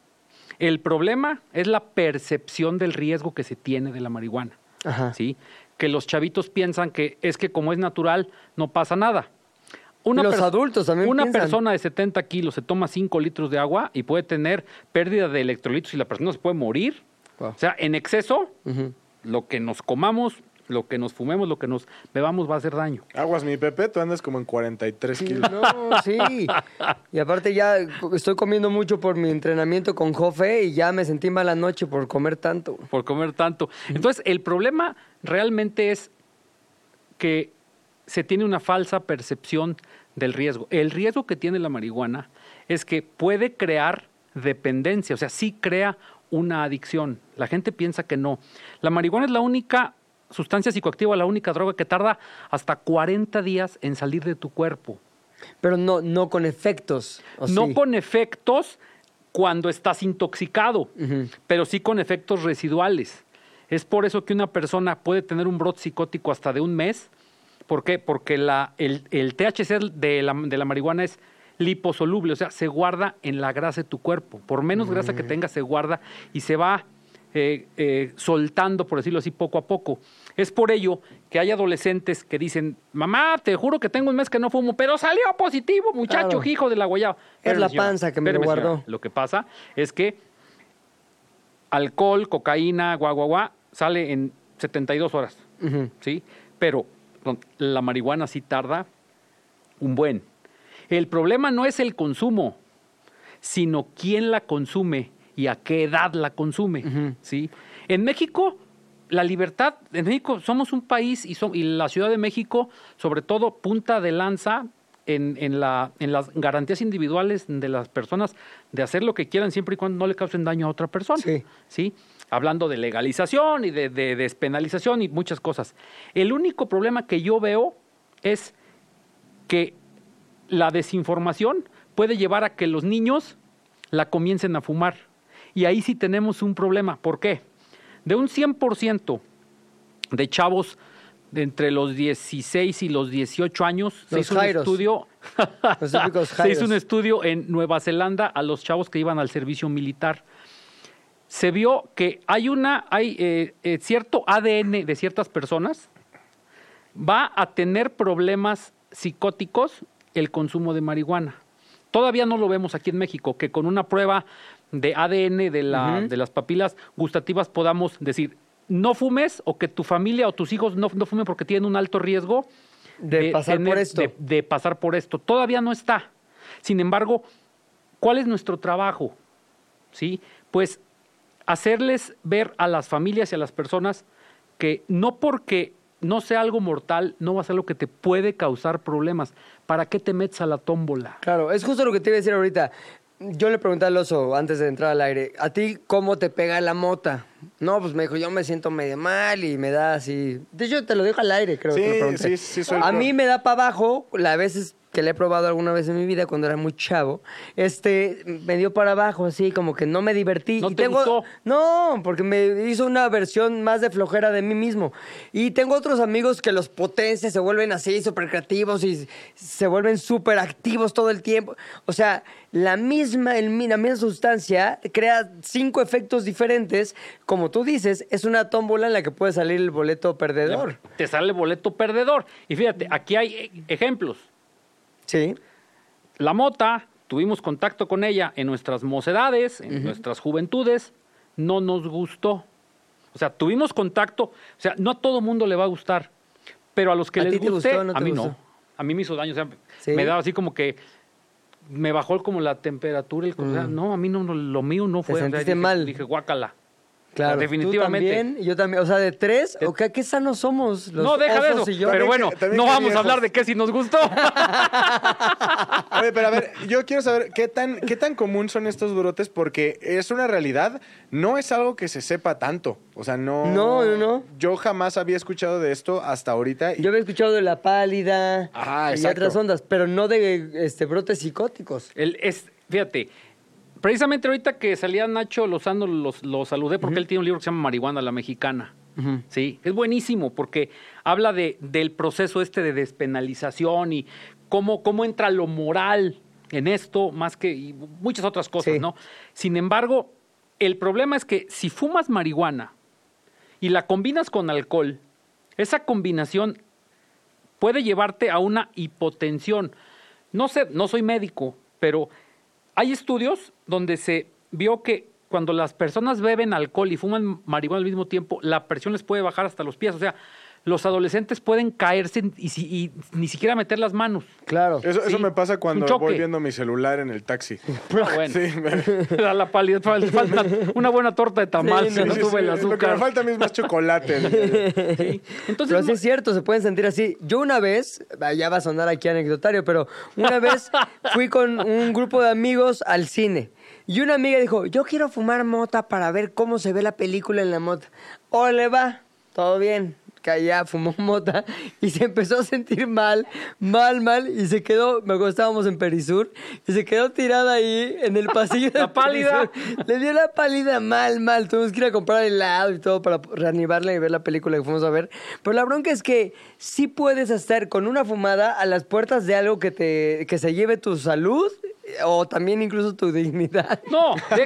El problema es la percepción del riesgo que se tiene de la marihuana. Ajá. ¿sí? Que los chavitos piensan que es que como es natural, no pasa nada. Los perso- adultos también Una piensan. persona de 70 kilos se toma 5 litros de agua y puede tener pérdida de electrolitos y la persona se puede morir. Wow. O sea, en exceso, lo que nos comamos, lo que nos fumemos, lo que nos bebamos va a hacer daño. Aguas, mi Pepe, tú andas como en 43 Sí, kilos. no, sí. Y aparte ya estoy comiendo mucho por mi entrenamiento con Jofe y ya me sentí mala noche por comer tanto. por comer tanto. Entonces, el problema realmente es que se tiene una falsa percepción del riesgo. El riesgo que tiene la marihuana es que puede crear dependencia, o sea, sí crea una adicción. La gente piensa que no. La marihuana es la única sustancia psicoactiva, la única droga que tarda hasta 40 días en salir de tu cuerpo. Pero no, no con efectos. ¿o No sí? con efectos cuando estás intoxicado, pero sí con efectos residuales. Es por eso que una persona puede tener un brote psicótico hasta de un mes. ¿Por qué? Porque la, el, el THC de la, de la marihuana es liposoluble, o sea, se guarda en la grasa de tu cuerpo. Por menos grasa que tenga, se guarda y se va eh, eh, soltando, por decirlo así, poco a poco. Es por ello que hay adolescentes que dicen, mamá, te juro que tengo un mes que no fumo, pero salió positivo, muchacho, Claro. hijo de la guayaba. Es la señora, panza que me señora. guardó. Lo que pasa es que alcohol, cocaína, guau, guau, guau, sale en 72 horas. ¿sí? Pero la marihuana sí tarda un buen. El problema no es el consumo, sino quién la consume y a qué edad la consume, ¿sí? En México, la libertad, en México somos un país y, so- y la Ciudad de México, sobre todo, punta de lanza en, en la, en las garantías individuales de las personas de hacer lo que quieran siempre y cuando no le causen daño a otra persona. Sí. ¿sí? Hablando de legalización y de, de despenalización y muchas cosas. El único problema que yo veo es que la desinformación puede llevar a que los niños la comiencen a fumar. Y ahí sí tenemos un problema. ¿Por qué? De un 100% de chavos de entre los 16 y los 18 años, se hizo un estudio, se hizo un estudio en Nueva Zelanda a los chavos que iban al servicio militar. Se vio que hay una, hay eh, eh, cierto ADN de ciertas personas va a tener problemas psicóticos el consumo de marihuana. Todavía no lo vemos aquí en México, que con una prueba de ADN de, la- de las papilas gustativas podamos decir, no fumes o que tu familia o tus hijos no, no fumen porque tienen un alto riesgo De pasar por esto. De, de pasar por esto. Todavía no está. Sin embargo, ¿cuál es nuestro trabajo? ¿Sí? Pues hacerles ver a las familias y a las personas que no porque no sea algo mortal, no va a ser lo que te puede causar problemas. ¿Para qué te metes a la tómbola? Claro, es justo lo que te iba a decir ahorita. Yo le pregunté al oso antes de entrar al aire, ¿a ti cómo te pega la mota? No, pues me dijo, yo me siento medio mal y me da así. De hecho, te lo dijo al aire, creo Sí, que te lo pregunté. sí, sí, soy A pro- mí me da para abajo, a veces que la he probado alguna vez en mi vida cuando era muy chavo, este, me dio para abajo, así, como que no me divertí. ¿No Y te tengo- gustó? No, porque me hizo una versión más de flojera de mí mismo. Y tengo otros amigos que los potencias, se vuelven así, súper creativos y se vuelven súper activos todo el tiempo. O sea, la misma, el, la misma sustancia crea cinco efectos diferentes. Como tú dices, es una tómbola en la que puede salir el boleto perdedor. Te sale el boleto perdedor. Y fíjate, aquí hay eh, ejemplos. Sí. La mota, tuvimos contacto con ella en nuestras mocedades, en nuestras juventudes, no nos gustó. O sea, tuvimos contacto, o sea, no a todo mundo le va a gustar, pero a los que ¿A les te guste, gustó no a te mí gustó? no. A mí me hizo daño, o sea, ¿Sí? me daba así como que me bajó como la temperatura, el, o sea, no, a mí no, no, lo mío no Mm. Te fue. o sea, sentiste dije, mal. Dije, guácala. Claro, definitivamente. Tú también, yo también. O sea, de tres, o qué, qué sanos somos los no, deja de eso. y yo. Pero bueno, que- no vamos a hablar de qué si nos gustó. Oye, pero a ver, yo quiero saber qué tan, qué tan común son estos brotes porque es una realidad, no es algo que se sepa tanto. O sea, no. No, no, no. Yo jamás había escuchado de esto hasta ahorita. y- Yo había escuchado de la pálida Ajá, y exacto. otras ondas, pero no de este, brotes psicóticos. El, es, fíjate, precisamente ahorita que salía Nacho Lozano, los, lo saludé porque él tiene un libro que se llama Marihuana la Mexicana. Sí, es buenísimo porque habla de, del proceso este de despenalización y cómo, cómo entra lo moral en esto, más que y muchas otras cosas, Sí. ¿no? Sin embargo, el problema es que si fumas marihuana y la combinas con alcohol, esa combinación puede llevarte a una hipotensión. No sé, no soy médico, pero hay estudios donde se vio que cuando las personas beben alcohol y fuman marihuana al mismo tiempo, la presión les puede bajar hasta los pies. O sea, los adolescentes pueden caerse y, si- y ni siquiera meter las manos. Claro. Eso, eso me pasa cuando voy viendo mi celular en el taxi. Ah, bueno, Sí, me- da la pálida, fal- falta una buena torta de tamal, Sí, se no, no sí, sube sí, el Lo que me azúcar. falta a mí es más chocolate. Sí. Entonces, Pero sí es cierto, se pueden sentir así. Yo una vez, ah, ya va a sonar aquí anecdotario, pero una vez fui con un grupo de amigos al cine. Y una amiga dijo, yo quiero fumar mota para ver cómo se ve la película en la mota. Ole va, todo bien. Allá fumó mota y se empezó a sentir mal, mal, mal. Y se quedó, me acuerdo, estábamos en Perisur, y se quedó tirada ahí en el pasillo de La pálida. Perisur. Le dio la pálida mal, mal. Tuvimos que ir a comprar helado y todo para reanimarla y ver la película que fuimos a ver. Pero la bronca es que sí puedes estar con una fumada a las puertas de algo que, te, que se lleve tu salud o también incluso tu dignidad. No, de-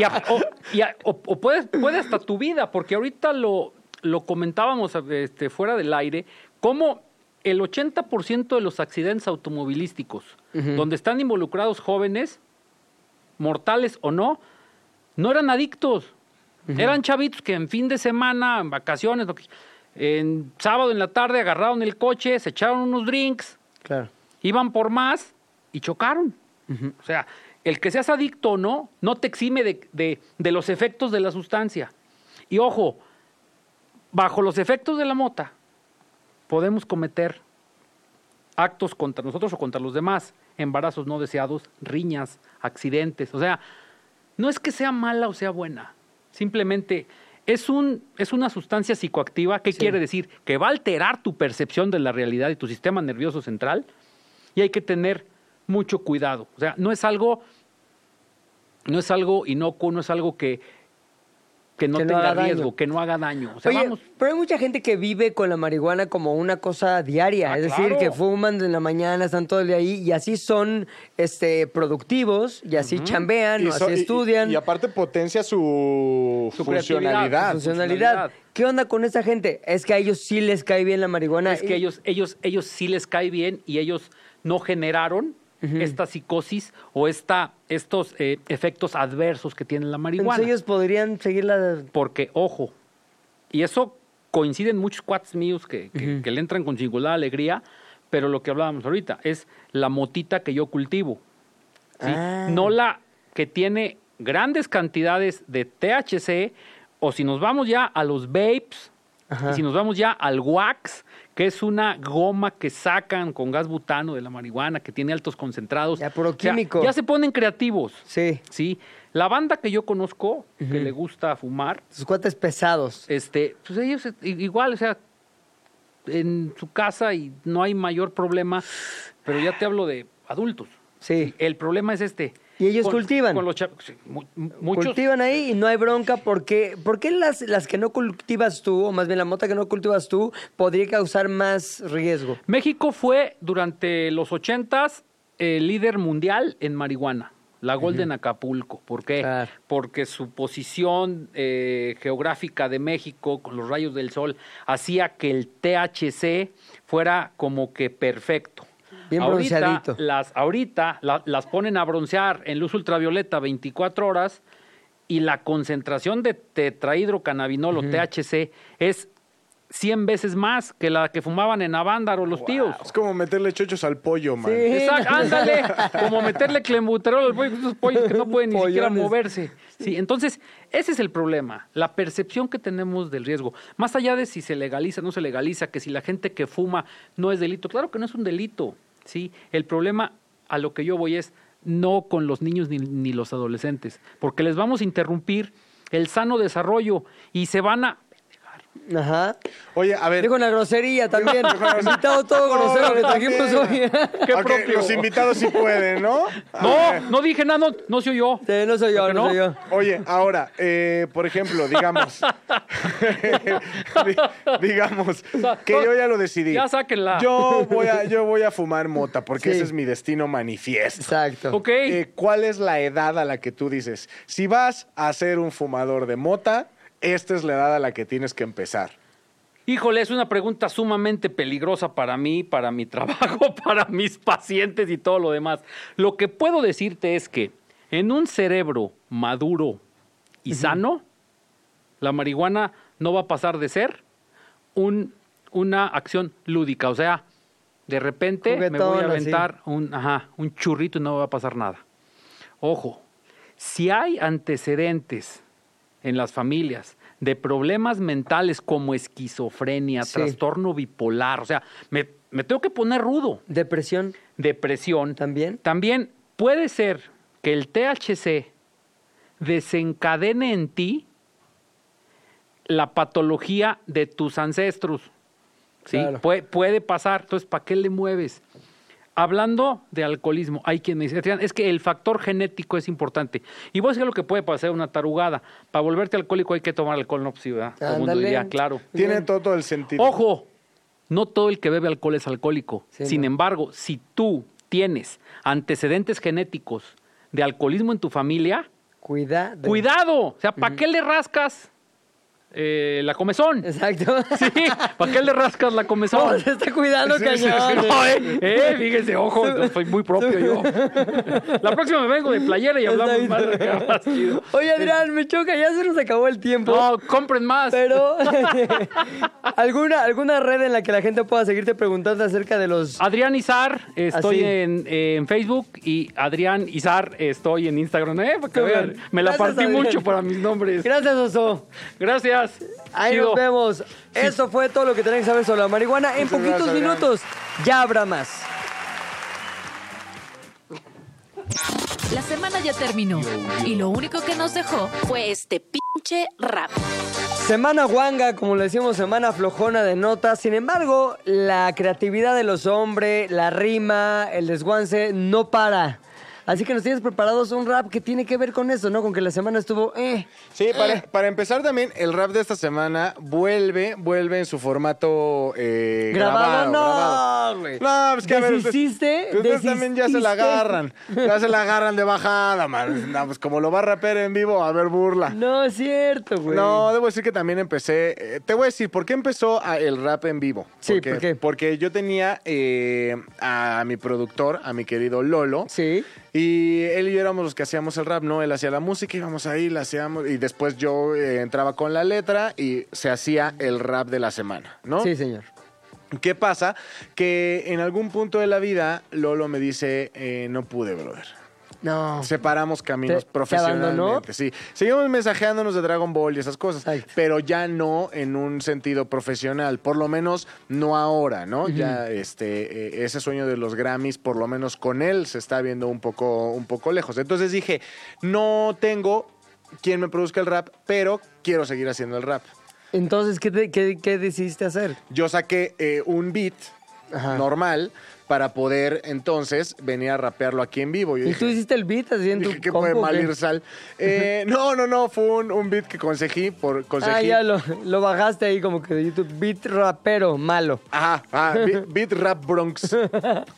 y a- o, y a- o- o puedes, puede hasta tu vida, porque ahorita lo, lo comentábamos este, fuera del aire, cómo el 80% de los accidentes automovilísticos, donde están involucrados jóvenes, mortales o no, no eran adictos. Eran chavitos que en fin de semana, en vacaciones, en sábado en la tarde agarraron el coche, se echaron unos drinks, Claro. iban por más y chocaron. O sea, el que seas adicto o no, no te exime de, de- de los efectos de la sustancia. Y ojo, bajo los efectos de la mota, podemos cometer actos contra nosotros o contra los demás, embarazos no deseados, riñas, accidentes. O sea, no es que sea mala o sea buena, simplemente es, un, es una sustancia psicoactiva. ¿Qué quiere decir? Que va a alterar tu percepción de la realidad y tu sistema nervioso central y hay que tener mucho cuidado. O sea, no es algo, no es algo inocuo, no es algo que, que no Que no tenga daño. riesgo, que no haga daño. O sea, Oye, vamos. pero hay mucha gente que vive con la marihuana como una cosa diaria, Ah, es decir, que fuman en la mañana, están todo el día ahí y así son este, productivos y así chambean o so- así estudian. Y, aparte potencia su, Su funcionalidad. su funcionalidad. funcionalidad. ¿Qué onda con esa gente? Es que a ellos sí les cae bien la marihuana. Es que ellos, ellos, ellos sí les cae bien y ellos no generaron esta psicosis o esta, estos eh, efectos adversos que tiene la marihuana. Entonces ellos podrían seguir la... Porque, ojo, y eso coincide en muchos cuates míos que, que- que le entran con singular alegría, pero lo que hablábamos ahorita es la motita que yo cultivo. ¿sí? Ah. No la que tiene grandes cantidades de THC, o si nos vamos ya a los vapes, y si nos vamos ya al wax, que es una goma que sacan con gas butano de la marihuana, que tiene altos concentrados. Ya, puro O sea, químico. ya se ponen creativos. Sí, Sí, la banda que yo conozco, que le gusta fumar, sus cuates pesados. este, pues ellos igual, o sea, en su casa y no hay mayor problema, pero ya te hablo de adultos. Sí. El problema es este. ¿Y ellos cultivan? Con los cha- sí, mu- muchos. Cultivan ahí y no hay bronca porque ¿por qué las, las que no cultivas tú, o más bien la mota que no cultivas tú, podría causar más riesgo? México fue durante los ochentas el líder mundial en marihuana. La Golden Acapulco. ¿Por qué? Claro. Porque su posición eh, geográfica de México con los rayos del sol hacía que el THC fuera como que perfecto. Bien ahorita, bronceadito. las, ahorita la- las ponen a broncear en luz ultravioleta 24 horas y la concentración de tetrahidrocannabinol o THC es 100 veces más que la que fumaban en Avándaro los tíos. Es como meterle chochos al pollo, man. Sí. Exacto, ándale, como meterle clenbuterol al pollo, esos pollos que no pueden ni siquiera moverse. Sí, entonces, ese es el problema, la percepción que tenemos del riesgo. Más allá de si se legaliza o no se legaliza, que si la gente que fuma no es delito, claro que no es un delito, ¿sí? El problema a lo que yo voy es no con los niños ni, ni los adolescentes, porque les vamos a interrumpir el sano desarrollo y se van a... Ajá. Oye, a ver. Dijo una grosería también. Invitado todo grosero que trajimos hoy. ¿Qué Ok, propio? los invitados sí pueden, ¿no? No, no dije nada, no, no soy yo. Sí, no soy yo, ¿Por qué no, no? soy yo. Oye, ahora, eh, por ejemplo, digamos, di- digamos sea, que yo ya lo decidí. Ya sáquenla. Yo voy a, yo voy a fumar mota porque Sí. ese es mi destino manifiesto. Exacto. Ok. Eh, ¿Cuál es la edad a la que tú dices? Si vas a ser un fumador de mota, esta es la edad a la que tienes que empezar. Híjole, es una pregunta sumamente peligrosa para mí, para mi trabajo, para mis pacientes y todo lo demás. Lo que puedo decirte es que en un cerebro maduro y sano, la marihuana no va a pasar de ser un- una acción lúdica. O sea, de repente me voy a aventar un, ajá, un churrito y no va a pasar nada. Ojo, si hay antecedentes en las familias de problemas mentales como esquizofrenia, Sí. trastorno bipolar, o sea, me, me tengo que poner rudo, Depresión depresión, también. también puede ser que el THC desencadene en ti la patología de tus ancestros. ¿sí? Claro. Puede pasar. Entonces, ¿para qué le mueves? Hablando de alcoholismo, hay quien me dice, "Adrián, es que el factor genético es importante. Y voy a decir lo que puede pasar una tarugada. Para volverte alcohólico hay que tomar alcohol, no, pues sí, ¿verdad? Todo el mundo diría, claro. Tiene todo el sentido. Ojo, no todo el que bebe alcohol es alcohólico. Sí, Sin no. embargo, si tú tienes antecedentes genéticos de alcoholismo en tu familia, Cuidado. cuidado. O sea, ¿para qué le rascas eh, la comezón? Exacto. Sí, ¿para qué le rascas la No, comezón? se está cuidando, Sí, sí, sí, cañón. No, eh, eh, fíjese, ojo, soy muy propio yo. La próxima me vengo de playera y hablamos más, de- más chido. Oye, Adrián, me choca, ya se nos acabó el tiempo. No, compren más. Pero, ¿alguna, ¿alguna red en la que la gente pueda seguirte preguntando acerca de los... Adrián Izar, estoy en, en Facebook y Adrián Izar, estoy en Instagram. ¿eh? Para que vean, me la Gracias, partí Adrián. mucho para mis nombres. Gracias, Oso. Gracias. Ahí Chido. nos vemos. Esto fue todo lo que tenéis que saber sobre la marihuana. En poquitos gracias, Adrián. minutos ya habrá más. La semana ya terminó y lo único que nos dejó Fue este pinche rap. Semana guanga, como le decimos, semana flojona de notas. Sin embargo, la creatividad de los hombres, la rima, el desguance, no para. Así que nos tienes preparados un rap que tiene que ver con eso, ¿no? Con que la semana estuvo, eh. Sí, para, para empezar también, el rap de esta semana vuelve, vuelve en su formato eh, Grabado, grabado. no, grabado. No, pues que a ver, ustedes- también ya se la ¿Desististe? agarran. Ya se la agarran de bajada, man. No, pues como lo va a rapear en vivo, a ver, burla. No es cierto, güey. No, debo decir que también empecé. eh, te voy a decir, ¿por qué empezó a- el rap en vivo? Sí, Porque, ¿por qué? Porque yo tenía eh, a mi productor, a mi querido Lolo. Sí. Y él y yo éramos los que hacíamos el rap, ¿no? Él hacía la música, íbamos ahí, la hacíamos. Y después yo eh, entraba con la letra y se hacía el rap de la semana, ¿no? Sí, señor. ¿Qué pasa? Que en algún punto de la vida, Lolo me dice, eh, no pude, brother. No. Separamos caminos ¿Te- te profesionalmente. Sí. Seguimos mensajeándonos de Dragon Ball y esas cosas. Pero ya no en un sentido profesional. Por lo menos no ahora, ¿no? Ya este, eh, ese sueño de los Grammys, por lo menos con él, se está viendo un poco, un poco lejos. Entonces dije, no tengo quien me produzca el rap, pero quiero seguir haciendo el rap. Entonces, ¿qué, te- qué, qué decidiste hacer? Yo saqué eh, un beat Ajá. normal para poder entonces venir a rapearlo aquí en vivo. Yo ¿Y dije, tú hiciste el beat así en tu dije, ¿qué compu, puede mal ir sal? Eh, no, no, no, fue un, un beat que conseguí por conseguí. Ah, ya lo, lo bajaste ahí como que de YouTube. Beat rapero, malo. Ajá, ah, beat, beat Rap Bronx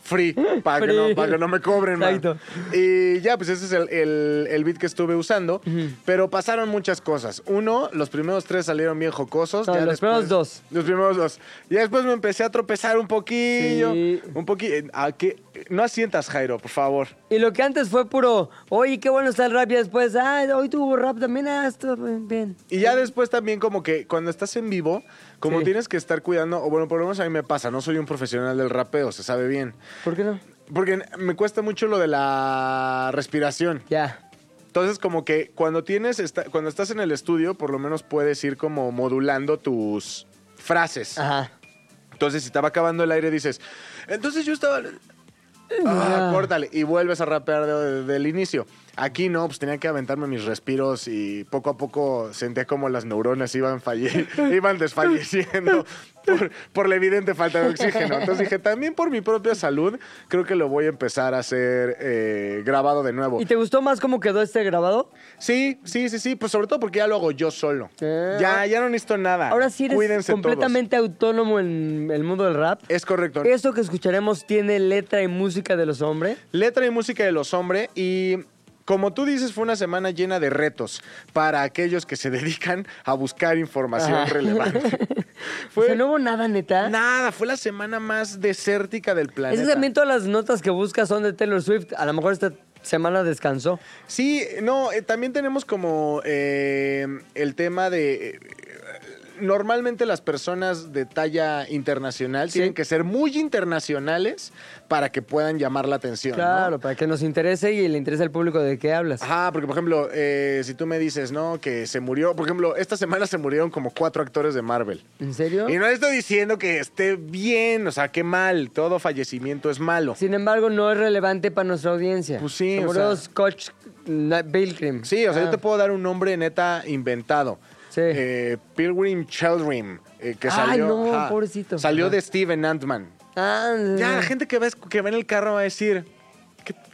Free, para que, no, para que no me cobren. Exacto. Y ya, pues ese es el, el- el beat que estuve usando. Pero pasaron muchas cosas. Uno, los primeros tres salieron bien jocosos. No, ya los después- primeros dos. Los primeros dos. Ya después me empecé a tropezar un poquillo. Sí. Un poquillo. ¿A qué? No asientas, Jairo, por favor. Y lo que antes fue puro, oye, qué bueno está el rap. Y después, ah, hoy tuvo rap también. Ah, estuvo bien. Y ya después también como que cuando estás en vivo, como Sí. tienes que estar cuidando, o bueno, por lo menos a mí me pasa, no soy un profesional del rapeo, se sabe bien. ¿Por qué no? Porque me cuesta mucho lo de la respiración. Ya. Entonces, como que cuando tienes, esta- cuando estás en el estudio, por lo menos puedes ir como modulando tus frases. Ajá. Entonces, si estaba acabando el aire, dices, entonces yo estaba... Ah, córtale. Y vuelves a rapear de- del inicio. Aquí no, pues tenía que aventarme mis respiros y poco a poco sentía como las neuronas iban, falle iban desfalleciendo por, por la evidente falta de oxígeno. Entonces dije, también por mi propia salud, creo que lo voy a empezar a hacer eh, grabado de nuevo. ¿Y te gustó más cómo quedó este grabado? Sí, sí, sí, sí, pues sobre todo porque ya lo hago yo solo. Ya, ya no necesito nada. Ahora sí eres Cuídense completamente autónomo en el mundo del rap. Es correcto. ¿Esto que escucharemos tiene letra y música de los hombres? Letra y música de los hombres y como tú dices fue una semana llena de retos para aquellos que se dedican a buscar información Ajá. relevante. O fue sea, no hubo nada, neta. nada, fue la semana más desértica del planeta. Es que también todas las notas que buscas son de Taylor Swift. A lo mejor esta semana descansó. Sí, no, eh, también tenemos como eh, el tema de... Normalmente las personas de talla internacional Sí. tienen que ser muy internacionales para que puedan llamar la atención. ¿no? Claro, para que nos interese y le interese al público de qué hablas. Ajá, porque por ejemplo, eh, si tú me dices, ¿no? Que se murió, por ejemplo, esta semana se murieron como cuatro actores de Marvel. ¿En serio? Y no estoy diciendo que esté bien, o sea, qué mal, todo fallecimiento es malo. Sin embargo, no es relevante para nuestra audiencia. Pues sí, Se o murió sea- Scotch Pilgrim. Sí, o sea, Ah, yo te puedo dar un nombre neta inventado. Sí. Eh, Pilgrim Children, eh, que Ay, salió. no, pobrecito. Salió de Steven Antman. Ah, Ya, la gente que va, que va en el carro va a decir,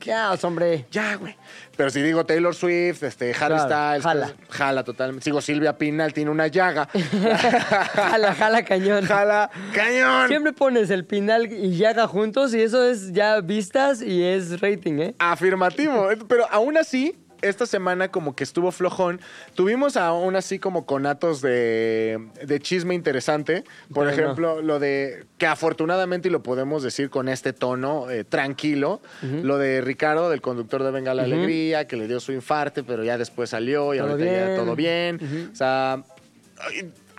Ya, hombre. ya, güey. Pero si digo Taylor Swift, este, Harry Claro, Styles, jala. pues, jala totalmente. Sigo Silvia Pinal, tiene una llaga. jala, jala cañón. jala, cañón. Siempre pones el pinal y llaga juntos y eso es ya vistas y es rating, ¿eh? Afirmativo. Pero aún así, esta semana como que estuvo flojón. Tuvimos aún así como conatos de, de chisme interesante. Por ejemplo, lo de, que afortunadamente, y lo podemos decir con este tono eh, tranquilo, lo de Ricardo, del conductor de Venga la Alegría, que le dio su infarte, pero ya después salió y Todo ahorita ya bien. todo bien. O sea...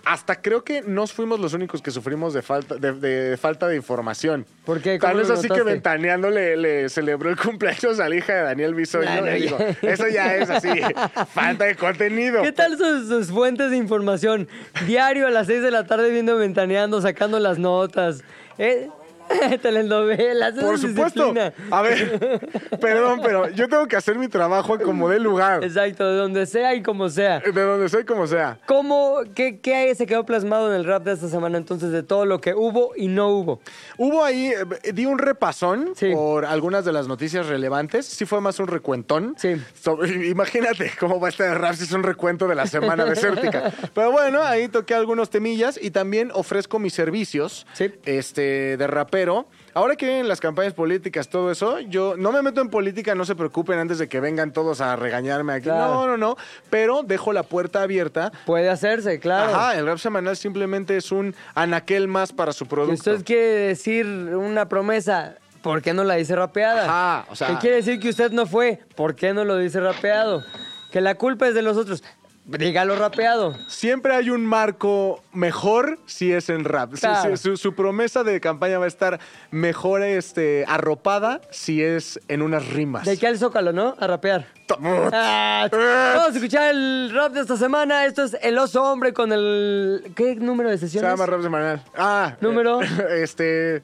Hasta creo que no fuimos los únicos que sufrimos de falta de, de falta de información. ¿Por qué? Tal ¿Cómo vez así que? Ventaneando le, le celebró el cumpleaños a la hija de Daniel Bisoño. No, y digo, ya. eso ya es así, falta de contenido. ¿Qué tal sus, sus fuentes de información? Diario a las 6 de la tarde viendo ventaneando, sacando las notas. ¿Eh? Telenovelas. Por es supuesto. disciplina. A ver, perdón, pero yo tengo que hacer mi trabajo como de lugar. Exacto, de donde sea y como sea. De donde soy, como sea. ¿Cómo, qué, qué se quedó plasmado en el rap de esta semana entonces de todo lo que hubo y no hubo? Hubo ahí, eh, di un repasón Sí. por algunas de las noticias relevantes. Sí fue más un recuentón. Sí. So- imagínate cómo va este de rap si es un recuento de la semana desértica. Pero bueno, ahí toqué algunos temillas y también ofrezco mis servicios Sí. este, de rapero. Ahora que vienen las campañas políticas, todo eso, yo no me meto en política, no se preocupen antes de que vengan todos a regañarme aquí. Claro. No, no, no. Pero dejo la puerta abierta. Puede hacerse, claro. Ajá, el rap semanal simplemente es un anaquel más para su Si producto. usted quiere decir una promesa, ¿por qué no la dice rapeada? Ajá, o sea- ¿Qué quiere decir que usted no fue? ¿Por qué no lo dice rapeado? Que la culpa es de los otros. Dígalo rapeado. Siempre hay un marco mejor si es en rap. Su- Claro. Su, su promesa de campaña va a estar mejor este, arropada si es en unas rimas. De aquí al Zócalo, ¿no? A rapear. Ah, vamos a escuchar el rap de esta semana. Esto es El Oso Hombre con el... ¿Qué número de Se sesiones? llama rap semanal. Ah. Número. eh, este.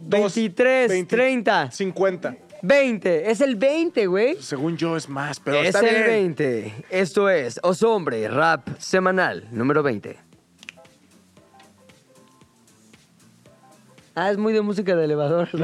dos- 23, 20, 30. 50. 20. Es el 20, güey. Según yo es más, pero Es está el bien. 20. Esto es Oso Hombre Rap Semanal número 20. Ah, es muy de música de elevador.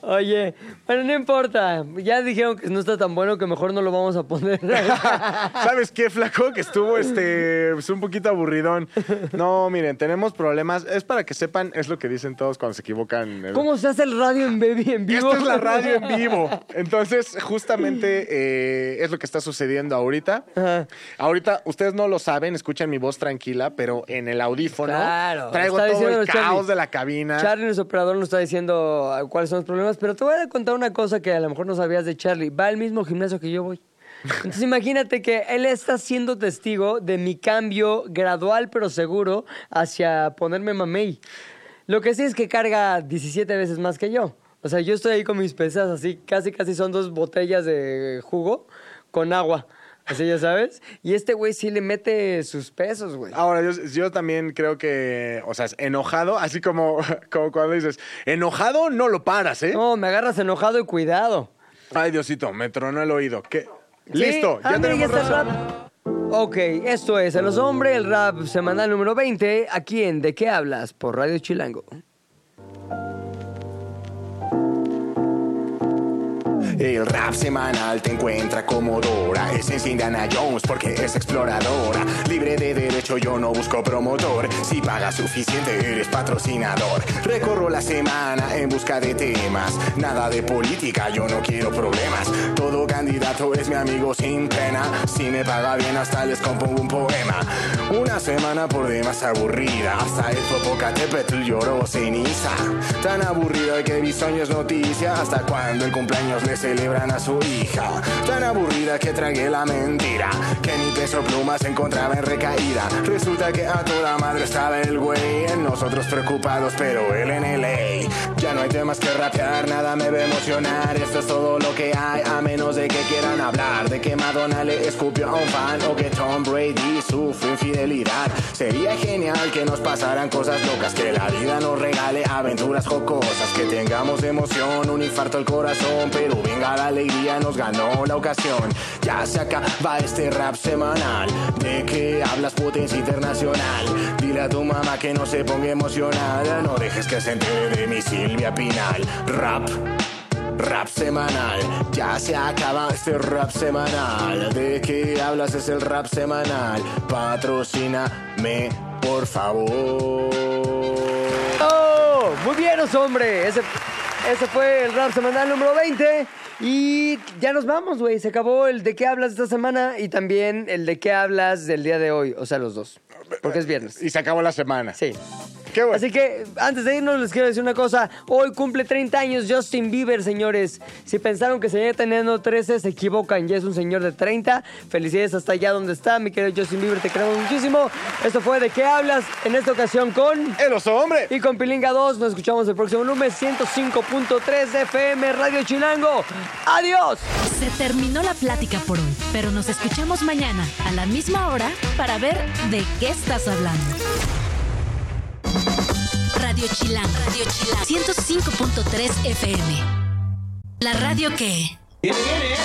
Oye, bueno, no importa. Ya dijeron que no está tan bueno que mejor no lo vamos a poner. ¿Sabes qué, flaco? Que estuvo este pues, un poquito aburridón. No, miren, tenemos problemas. Es para que sepan, es lo que dicen todos cuando se equivocan. ¿Cómo se hace el radio en baby en vivo? Esta es la radio en vivo. Entonces, justamente eh, es lo que está sucediendo ahorita. Ajá. Ahorita, ustedes no lo saben, escuchan mi voz tranquila, pero en el audífono Claro, traigo está todo el diciéndolo caos Charlie. de la cabina. Charlie, nuestro operador, nos está diciendo cuáles son los problemas, pero te voy a contar una cosa que a lo mejor no sabías de Charlie. Va al mismo gimnasio que yo voy. Entonces imagínate que él está siendo testigo de mi cambio gradual pero seguro hacia ponerme mamey. Lo que sí es que carga 17 veces más que yo. O sea, yo estoy ahí con mis pesas así, casi casi son dos botellas de jugo con agua. Así ya sabes. Y este güey sí le mete sus pesos, güey. Ahora, yo, yo también creo que, o sea, es enojado, así como, como cuando dices, enojado no lo paras, ¿eh? No, me agarras enojado y cuidado. Ay, Diosito, me tronó el oído. ¿Qué? Sí. Listo, ya tenemos razón. Ok, esto es En los Hombres, el rap semanal número 20, aquí en ¿De qué hablas? por Radio Chilango. El rap semanal te encuentra como Dora. Es en Indiana Jones porque es exploradora. Libre de derecho, yo no busco promotor. Si pagas suficiente, eres patrocinador. Recorro la semana en busca de temas. Nada de política, yo no quiero problemas. Todo candidato es mi amigo sin pena. Si me paga bien, hasta les compongo un poema. Una semana por demás aburrida. Hasta el Popocatépetl lloró ceniza. Tan aburrida que bisoño es noticia. Hasta cuando el cumpleaños le celebran a su hija. Tan aburrida que tragué la mentira. Que mi peso pluma se encontraba en recaída. Resulta que a toda madre estaba el güey. En nosotros preocupados, pero él en LA. Ya no hay temas que rapear, nada me a emocionar. Esto es todo lo que hay, a menos de que quieran hablar. De que Madonna le escupió a un fan o que Tom Brady sufre infidelidad. Sería genial que nos pasaran cosas locas, que la vida nos regale aventuras jocosas, que tengamos emoción, un infarto al corazón, pero venga la alegría, nos ganó la ocasión. Ya se acaba este rap semanal. ¿De qué hablas potencia internacional? Dile a tu mamá que no se ponga emocionada, no dejes que se entere de mi Silvia Pinal. Rap. Rap semanal, ya se acaba este rap semanal. ¿De qué hablas? Es el rap semanal. Patrocíname, por favor. ¡Oh! Muy bien, hombre. Ese, ese fue el rap semanal número 20. Y ya nos vamos, güey. Se acabó el de qué hablas esta semana y también el de qué hablas del día de hoy. O sea, los dos. Porque es viernes. Y se acabó la semana. Sí. Qué bueno. Así que antes de irnos les quiero decir una cosa. Hoy cumple 30 años Justin Bieber, señores. Si pensaron que seguía teniendo 13, se equivocan. Ya es un señor de 30. Felicidades hasta allá donde está, mi querido Justin Bieber. Te queremos muchísimo. Esto fue ¿De qué hablas? En esta ocasión con... El oso hombre. Y con Pilinga 2 nos escuchamos el próximo lunes 105.3 de FM Radio Chilango. ¡Adiós! Se terminó la plática por hoy, pero nos escuchamos mañana a la misma hora para ver de qué estás hablando. Radio Chilán, Radio Chilán, 105.3 FM. La radio que... Viene, viene.